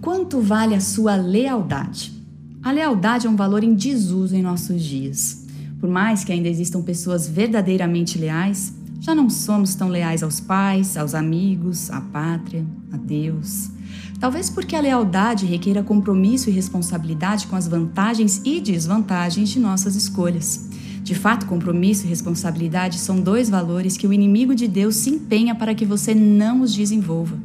Quanto vale a sua lealdade? A lealdade é um valor em desuso em nossos dias. Por mais que ainda existam pessoas verdadeiramente leais, já não somos tão leais aos pais, aos amigos, à pátria, a Deus. Talvez porque a lealdade requeira compromisso e responsabilidade com as vantagens e desvantagens de nossas escolhas. De fato, compromisso e responsabilidade são dois valores que o inimigo de Deus se empenha para que você não os desenvolva.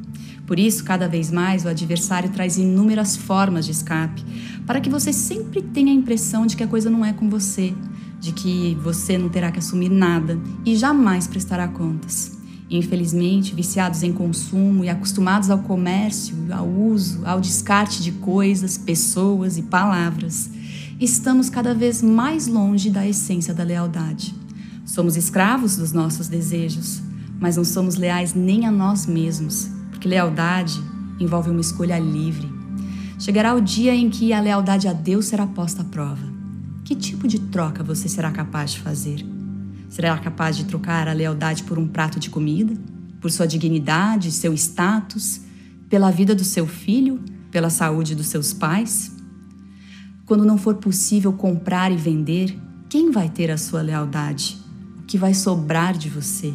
Por isso, cada vez mais, o adversário traz inúmeras formas de escape, para que você sempre tenha a impressão de que a coisa não é com você, de que você não terá que assumir nada e jamais prestará contas. Infelizmente, viciados em consumo e acostumados ao comércio, ao uso, ao descarte de coisas, pessoas e palavras, estamos cada vez mais longe da essência da lealdade. Somos escravos dos nossos desejos, mas não somos leais nem a nós mesmos, porque lealdade envolve uma escolha livre. Chegará o dia em que a lealdade a Deus será posta à prova. Que tipo de troca você será capaz de fazer? Será capaz de trocar a lealdade por um prato de comida? Por sua dignidade, seu status? Pela vida do seu filho? Pela saúde dos seus pais? Quando não for possível comprar e vender, quem vai ter a sua lealdade? O que vai sobrar de você?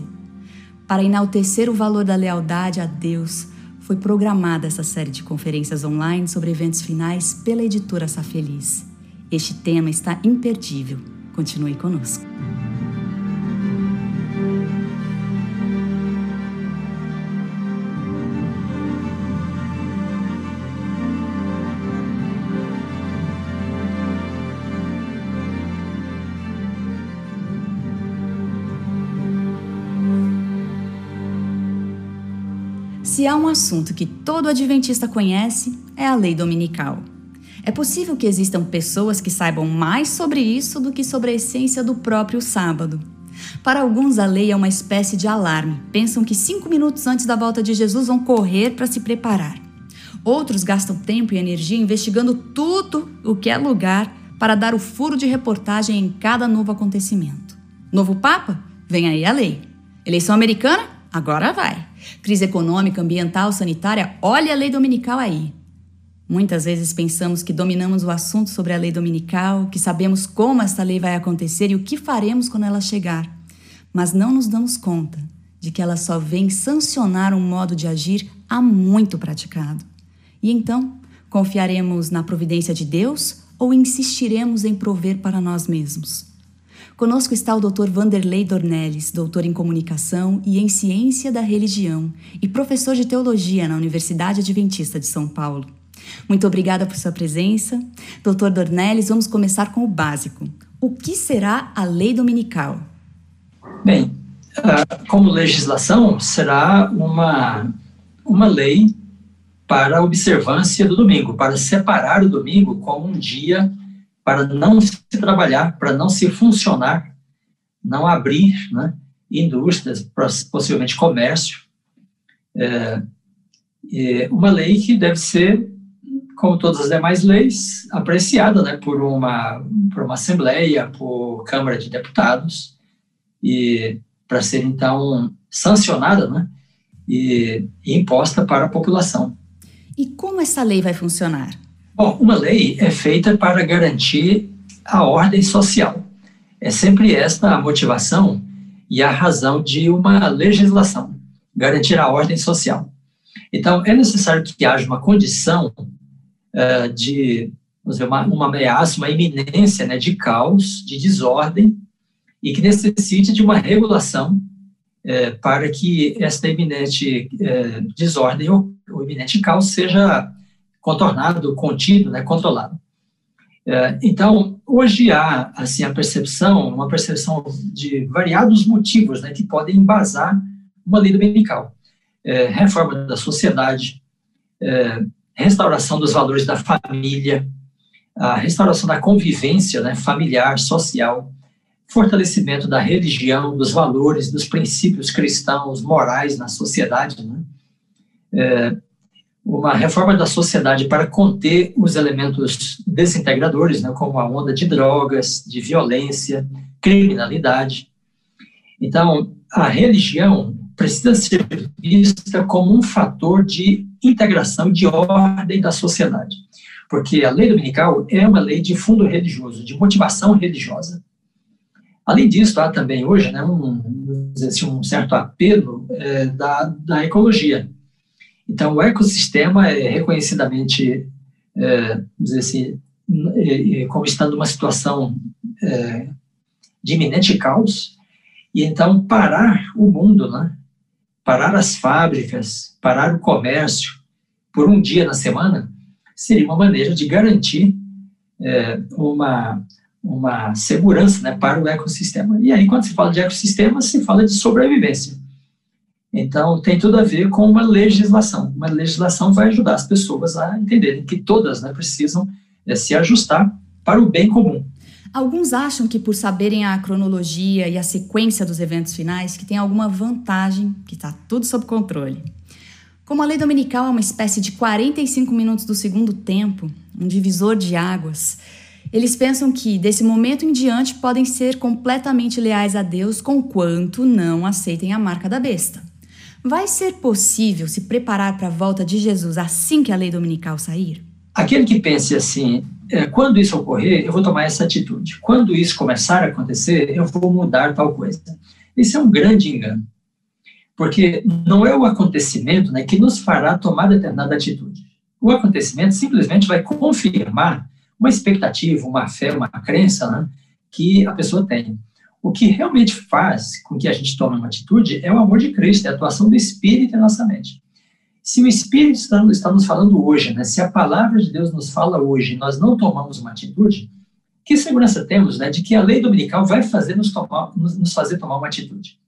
Para enaltecer o valor da lealdade a Deus, foi programada essa série de conferências online sobre eventos finais pela editora Safeliz. Este tema está imperdível. Continue conosco. Se há um assunto que todo adventista conhece, é a lei dominical. É possível que existam pessoas que saibam mais sobre isso do que sobre a essência do próprio sábado. Para alguns, a lei é uma espécie de alarme. Pensam que cinco minutos antes da volta de Jesus vão correr para se preparar. Outros gastam tempo e energia investigando tudo o que é lugar para dar o furo de reportagem em cada novo acontecimento. Novo Papa? Vem aí a lei. Eleição americana? Agora vai. Crise econômica, ambiental, sanitária? Olha a lei dominical aí. Muitas vezes pensamos que dominamos o assunto sobre a lei dominical, que sabemos como esta lei vai acontecer e o que faremos quando ela chegar, mas não nos damos conta de que ela só vem sancionar um modo de agir há muito praticado. E então, confiaremos na providência de Deus ou insistiremos em prover para nós mesmos? Conosco está o Dr. Vanderlei Dornelles, doutor em comunicação e em ciência da religião e professor de teologia na Universidade Adventista de São Paulo. Muito obrigada por sua presença. Doutor Dornelles, vamos começar com o básico. O que será a lei dominical? Bem, como legislação, será uma, uma lei para a observância do domingo, para separar o domingo como um dia para não se trabalhar, para não se funcionar, não abrir né, indústrias, possivelmente comércio. É, é uma lei que deve ser como todas as demais leis, apreciada né, por, uma, por uma Assembleia, por Câmara de Deputados, e para ser então sancionada né, e, e imposta para a população. E como essa lei vai funcionar? Bom, uma lei é feita para garantir a ordem social. É sempre esta a motivação e a razão de uma legislação, garantir a ordem social. Então, é necessário que haja uma condição uh, de dizer, uma, uma ameaça, uma iminência né, de caos, de desordem, e que necessite de uma regulação uh, para que esta iminente uh, desordem ou o iminente caos seja contornado, contido, né, controlado. então, hoje há assim a percepção, uma percepção de variados motivos né, que podem embasar uma lei dominical. reforma da sociedade, restauração dos valores da família, a restauração da convivência né, familiar, social, fortalecimento da religião, dos valores, dos princípios cristãos, morais na sociedade, né? é, uma reforma da sociedade para conter os elementos desintegradores, né, como a onda de drogas, de violência, criminalidade. Então, a religião precisa ser vista como um fator de integração, de ordem da sociedade. Porque a lei dominical é uma lei de fundo religioso, de motivação religiosa. Além disso, há também hoje né, um, assim, um certo apelo é, da, da ecologia. Então, o ecossistema é reconhecidamente, é, dizer assim, é, é, como estando numa situação é, de iminente caos, e então parar o mundo, né? parar as fábricas, parar o comércio por um dia na semana, seria uma maneira de garantir uma, uma segurança né, para o ecossistema. E aí, quando se fala de ecossistema, se fala de sobrevivência. Então, tem tudo a ver com uma legislação. Uma legislação vai ajudar as pessoas a entenderem que todas né, precisam é, se ajustar para o bem comum. Alguns acham que por saberem a cronologia e a sequência dos eventos finais, que tem alguma vantagem, que está tudo sob controle. Como a lei dominical é uma espécie de 45 minutos do segundo tempo, um divisor de águas, eles pensam que, desse momento em diante, podem ser completamente leais a Deus, conquanto não aceitem a marca da besta. Vai ser possível se preparar para a volta de Jesus assim que a lei dominical sair? Aquele que pense assim, é, quando isso ocorrer, eu vou tomar essa atitude. Quando isso começar a acontecer, eu vou mudar tal coisa. Isso é um grande engano. Porque não é o acontecimento né, que nos fará tomar determinada atitude. O acontecimento simplesmente vai confirmar uma expectativa, uma fé, uma crença né, que a pessoa tem. O que realmente faz com que a gente tome uma atitude é o amor de Cristo, é a atuação do Espírito em nossa mente. Se o Espírito está, está nos falando hoje, né, se a palavra de Deus nos fala hoje, nós não tomamos uma atitude, que segurança temos né, de que a lei dominical vai fazer nos, tomar, nos, nos fazer tomar uma atitude?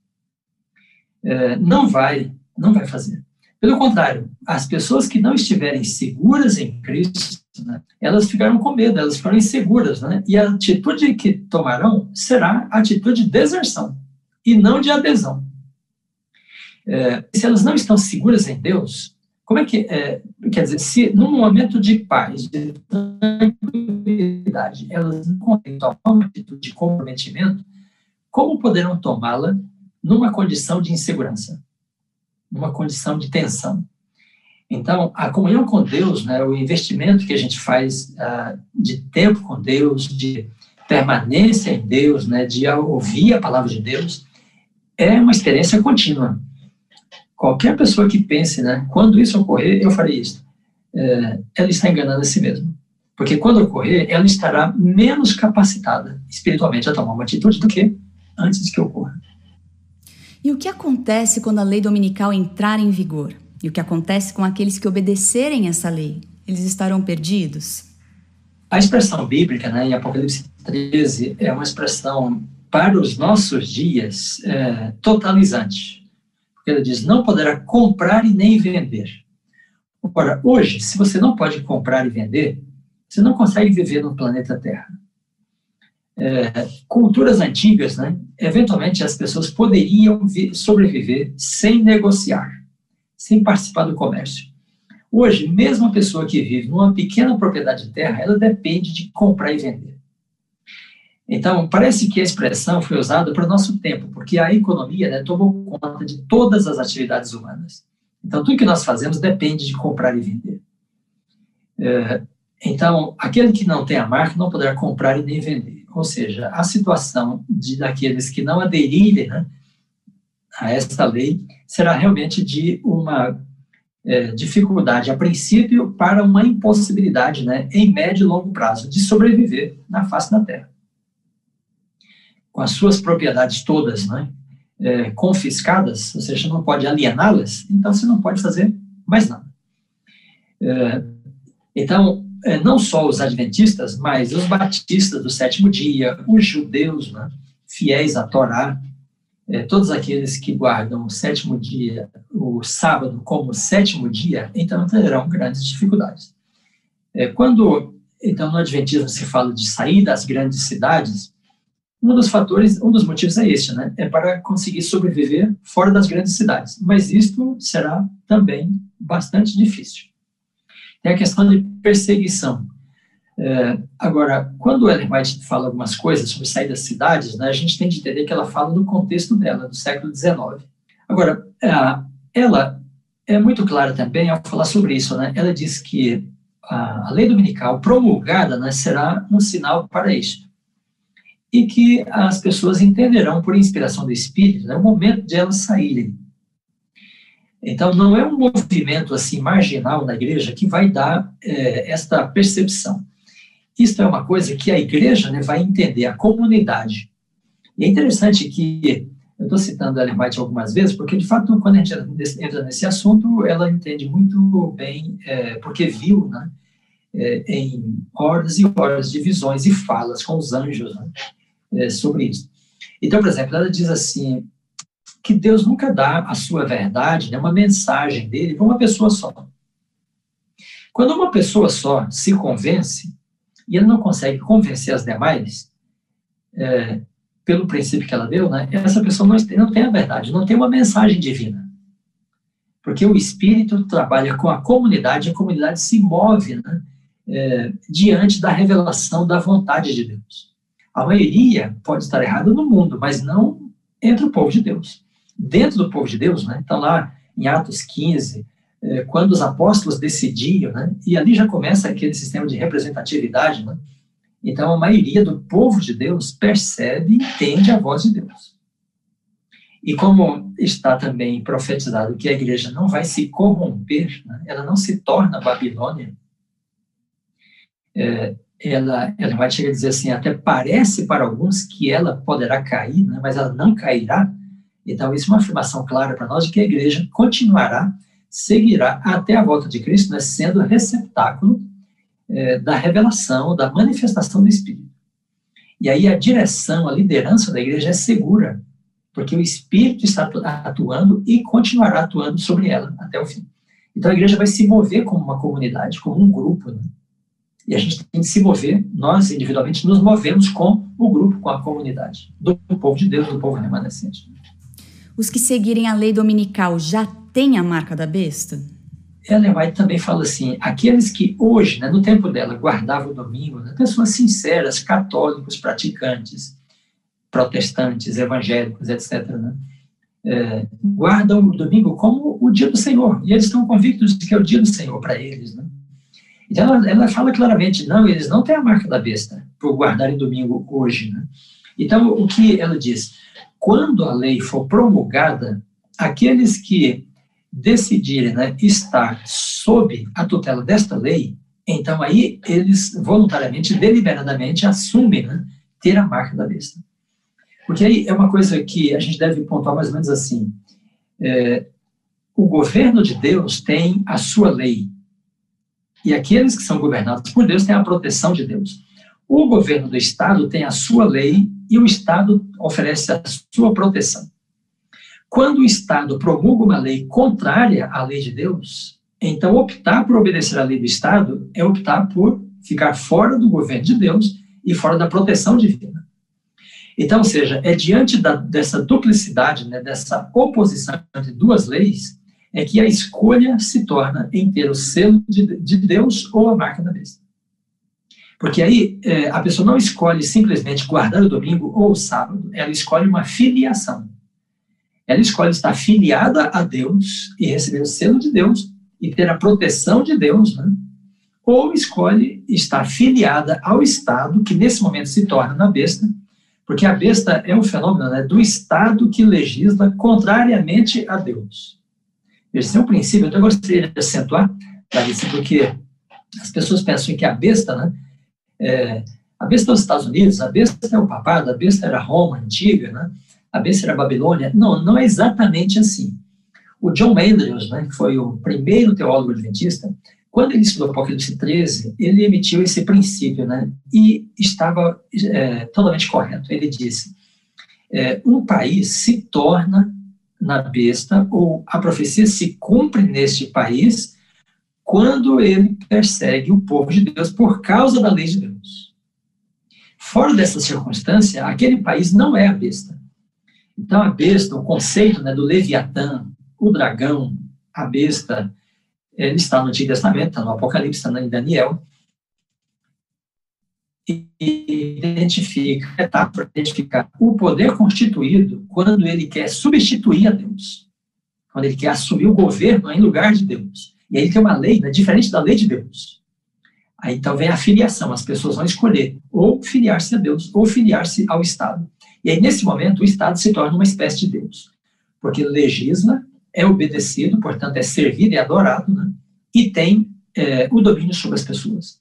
É, não vai, não vai fazer. Pelo contrário, as pessoas que não estiverem seguras em Cristo, né, elas ficaram com medo, elas ficaram inseguras, né, e a atitude que tomarão será atitude de deserção e não de adesão. É, se elas não estão seguras em Deus, como é que, é, quer dizer, se num momento de paz, de tranquilidade, elas não conseguem tomar uma atitude de comprometimento, como poderão tomá-la numa condição de insegurança, numa condição de tensão? Então, a comunhão com Deus, né, o investimento que a gente faz uh, de tempo com Deus, de permanência em Deus, né, de ouvir a palavra de Deus, é uma experiência contínua. Qualquer pessoa que pense, né, quando isso ocorrer, eu farei isso, é, ela está enganando a si mesma. Porque quando ocorrer, ela estará menos capacitada espiritualmente a tomar uma atitude do que antes que ocorra. E o que acontece quando a lei dominical entrar em vigor? E o que acontece com aqueles que obedecerem essa lei? Eles estarão perdidos? A expressão bíblica, né, em Apocalipse 13, é uma expressão para os nossos dias é, totalizante ele diz: não poderá comprar e nem vender. Ora, hoje, se você não pode comprar e vender, você não consegue viver no planeta Terra. É, culturas antigas, né, eventualmente as pessoas poderiam sobreviver sem negociar, sem participar do comércio. Hoje, mesmo a pessoa que vive numa pequena propriedade de terra, ela depende de comprar e vender. Então, parece que a expressão foi usada para o nosso tempo, porque a economia né, tomou conta de todas as atividades humanas. Então, tudo que nós fazemos depende de comprar e vender. É, então, aquele que não tem a marca não poderá comprar e nem vender. Ou seja, a situação de daqueles que não aderirem né, a esta lei será realmente de uma é, dificuldade, a princípio, para uma impossibilidade, né, em médio e longo prazo, de sobreviver na face da Terra com as suas propriedades todas né, é, confiscadas, ou seja, não pode aliená-las, então você não pode fazer mais nada. É, então, é, não só os adventistas, mas os batistas do sétimo dia, os judeus, né, fiéis à Torá, é, todos aqueles que guardam o sétimo dia, o sábado como sétimo dia, então terão grandes dificuldades. É, quando, então, no adventismo se fala de sair das grandes cidades, um dos fatores, um dos motivos é este, né? É para conseguir sobreviver fora das grandes cidades. Mas isto será também bastante difícil. Tem a questão de perseguição. É, agora, quando Ellen White fala algumas coisas sobre sair das cidades, né, a gente tem de entender que ela fala no contexto dela, do século XIX. Agora, ela é muito clara também ao falar sobre isso, né? Ela diz que a, a lei dominical promulgada né, será um sinal para isto. E que as pessoas entenderão, por inspiração do Espírito, né, o momento de elas saírem. Então, não é um movimento assim marginal na igreja que vai dar é, esta percepção. Isso é uma coisa que a igreja né, vai entender, a comunidade. E é interessante que eu estou citando a White algumas vezes, porque, de fato, quando a gente entra nesse assunto, ela entende muito bem, é, porque viu né, é, em horas e horas de visões e falas com os anjos né, é, sobre isso. Então, por exemplo, ela diz assim, que Deus nunca dá a sua verdade, né, uma mensagem dele para uma pessoa só. Quando uma pessoa só se convence, e ele não consegue convencer as demais, é, pelo princípio que ela deu, né, essa pessoa não, não tem a verdade, não tem uma mensagem divina. Porque o Espírito trabalha com a comunidade, a comunidade se move né, é, diante da revelação da vontade de Deus. A maioria pode estar errada no mundo, mas não entre o povo de Deus. Dentro do povo de Deus, né, então lá em Atos 15, é, quando os apóstolos decidiam, né, e ali já começa aquele sistema de representatividade, né, então, a maioria do povo de Deus percebe e entende a voz de Deus. E como está também profetizado que a igreja não vai se corromper, né? ela não se torna Babilônia, é, ela, ela vai chegar a dizer assim, até parece para alguns que ela poderá cair, né? mas ela não cairá. Então, isso é uma afirmação clara para nós de que a igreja continuará, seguirá até a volta de Cristo, né? sendo receptáculo é, da revelação, da manifestação do Espírito. E aí a direção, a liderança da igreja é segura, porque o Espírito está atuando e continuará atuando sobre ela até o fim. Então a igreja vai se mover como uma comunidade, como um grupo. Né? E a gente tem que se mover, nós individualmente nos movemos com o grupo, com a comunidade, do povo de Deus, do povo remanescente. Os que seguirem a lei dominical já têm a marca da besta? Ellen White também fala assim: aqueles que hoje, né, no tempo dela, guardavam o domingo, né, pessoas sinceras, católicos, praticantes, protestantes, evangélicos, etc., né, é, guardam o domingo como o dia do Senhor, e eles estão convictos de que é o dia do Senhor para eles. Né? Então, ela, ela, fala claramente: não, eles não têm a marca da besta por guardarem domingo hoje. Né? Então, o que ela diz? Quando a lei for promulgada, aqueles que decidirem né, estar sob a tutela desta lei, então aí eles voluntariamente, deliberadamente assumem né, ter a marca da besta. Porque aí é uma coisa que a gente deve pontuar mais ou menos assim: é, o governo de Deus tem a sua lei, e aqueles que são governados por Deus têm a proteção de Deus. O governo do Estado tem a sua lei e o Estado oferece a sua proteção. Quando o Estado promulga uma lei contrária à lei de Deus, então optar por obedecer à lei do Estado é optar por ficar fora do governo de Deus e fora da proteção divina. Então, ou seja, é diante da, dessa duplicidade, né, dessa oposição entre duas leis, é que a escolha se torna em ter o selo de, de Deus ou a marca da besta. Porque aí é, a pessoa não escolhe simplesmente guardar o domingo ou o sábado, ela escolhe uma filiação ela escolhe estar filiada a Deus e receber o selo de Deus e ter a proteção de Deus, né? ou escolhe estar filiada ao Estado, que nesse momento se torna na besta, porque a besta é um fenômeno né, do Estado que legisla contrariamente a Deus. Esse é um princípio, então eu gostaria de acentuar, Clarice, porque as pessoas pensam que a besta, né, é, a besta é os Estados Unidos, a besta é o papado, a besta era Roma antiga, né, a besta era Babilônia. Não, não é exatamente assim. O John Andrews, né, que foi o primeiro teólogo adventista, quando ele estudou Apocalipse 13, ele emitiu esse princípio, né, e estava é, totalmente correto. Ele disse: é, um país se torna na besta, ou a profecia se cumpre neste país, quando ele persegue o povo de Deus por causa da lei de Deus. Fora dessa circunstância, aquele país não é a besta. Então, a besta, o conceito né, do Leviatã, o dragão, a besta, ele está no Antigo Testamento, está no Apocalipse, está em Daniel, e identifica, metáfora, identificar o poder constituído quando ele quer substituir a Deus. quando ele quer assumir o governo em lugar de Deus. E aí tem uma lei né, diferente da lei de Deus. Aí então vem a filiação, as pessoas vão escolher ou filiar-se a Deus ou filiar-se ao Estado. E aí nesse momento o Estado se torna uma espécie de Deus, porque legisla, é obedecido, portanto é servido e adorado, né? e tem é, o domínio sobre as pessoas.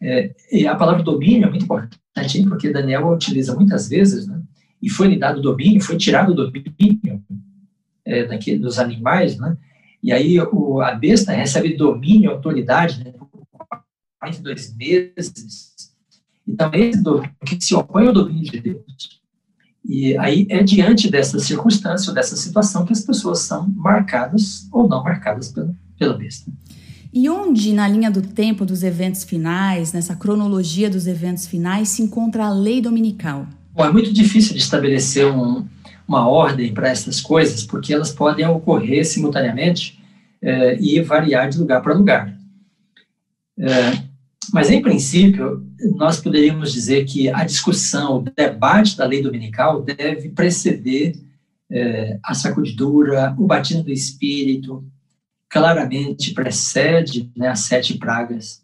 É, a palavra domínio é muito importante, porque Daniel utiliza muitas vezes, né? e foi lhe dado domínio, foi tirado o domínio é, dos animais, né? e aí o, a besta recebe domínio, autoridade, né? por 42 meses. Então, esse domínio que se opõe ao domínio de Deus. E aí é diante dessa circunstância, ou dessa situação, que as pessoas são marcadas ou não marcadas pela, pela besta. E onde, na linha do tempo dos eventos finais, nessa cronologia dos eventos finais, se encontra a lei dominical? Bom, é muito difícil de estabelecer um, uma ordem para essas coisas, porque elas podem ocorrer simultaneamente é, e variar de lugar para lugar. É, mas, em princípio, nós poderíamos dizer que a discussão, o debate da lei dominical deve preceder é, a sacudidura, o batismo do Espírito, claramente precede né, as sete pragas.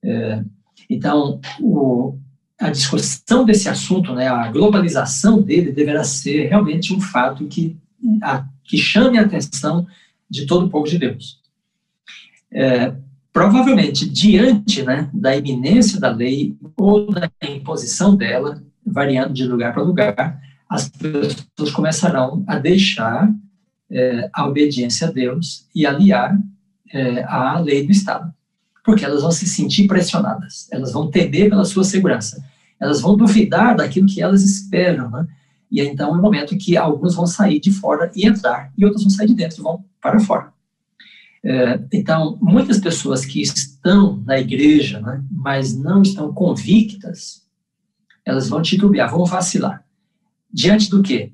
É, então, o, a discussão desse assunto, né, a globalização dele, deverá ser realmente um fato que, a, que chame a atenção de todo o povo de Deus. É, provavelmente, diante né, da iminência da lei ou da imposição dela, variando de lugar para lugar, as pessoas começarão a deixar é, a obediência a Deus e aliar é, à lei do Estado. Porque elas vão se sentir pressionadas, elas vão temer pela sua segurança, elas vão duvidar daquilo que elas esperam, né? E então é o um momento que alguns vão sair de fora e entrar, e outros vão sair de dentro e vão para fora. É, então, muitas pessoas que estão na igreja, né, mas não estão convictas, elas vão titubear, vão vacilar. Diante do quê?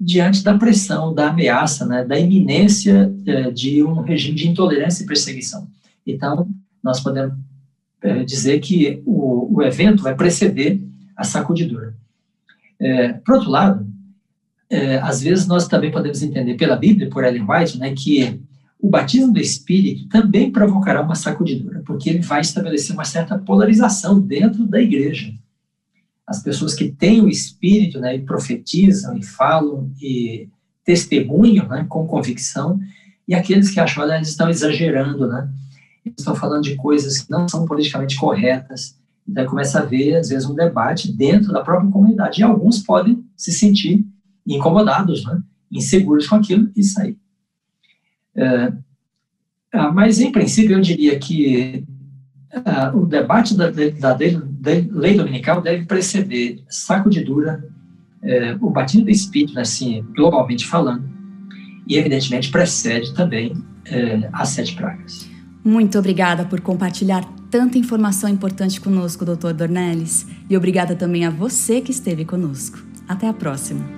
Diante da pressão, da ameaça, né, da iminência é, de um regime de intolerância e perseguição. Então, nós podemos é, dizer que o, o, evento vai preceder a sacudidura. É, por outro lado, é, às vezes nós também podemos entender pela Bíblia, por Ellen White, né, que o batismo do Espírito também provocará uma sacudidura, porque ele vai estabelecer uma certa polarização dentro da igreja. As pessoas que têm o Espírito né, e profetizam e falam e testemunham né, com convicção, e aqueles que acham que eles estão exagerando, né? estão falando de coisas que não são politicamente corretas. Então começa a haver, às vezes, um debate dentro da própria comunidade. E alguns podem se sentir incomodados, né? inseguros com aquilo e sair. É, ah, mas, em princípio, eu diria que ah, o debate da, da, da, lei dominical deve preceder sacudidura, é, o batismo do Espírito, assim, globalmente falando, e, evidentemente, precede também é, as sete pragas. Muito obrigada por compartilhar tanta informação importante conosco, Dr. Dornelles, e obrigada também a você que esteve conosco. Até a próxima.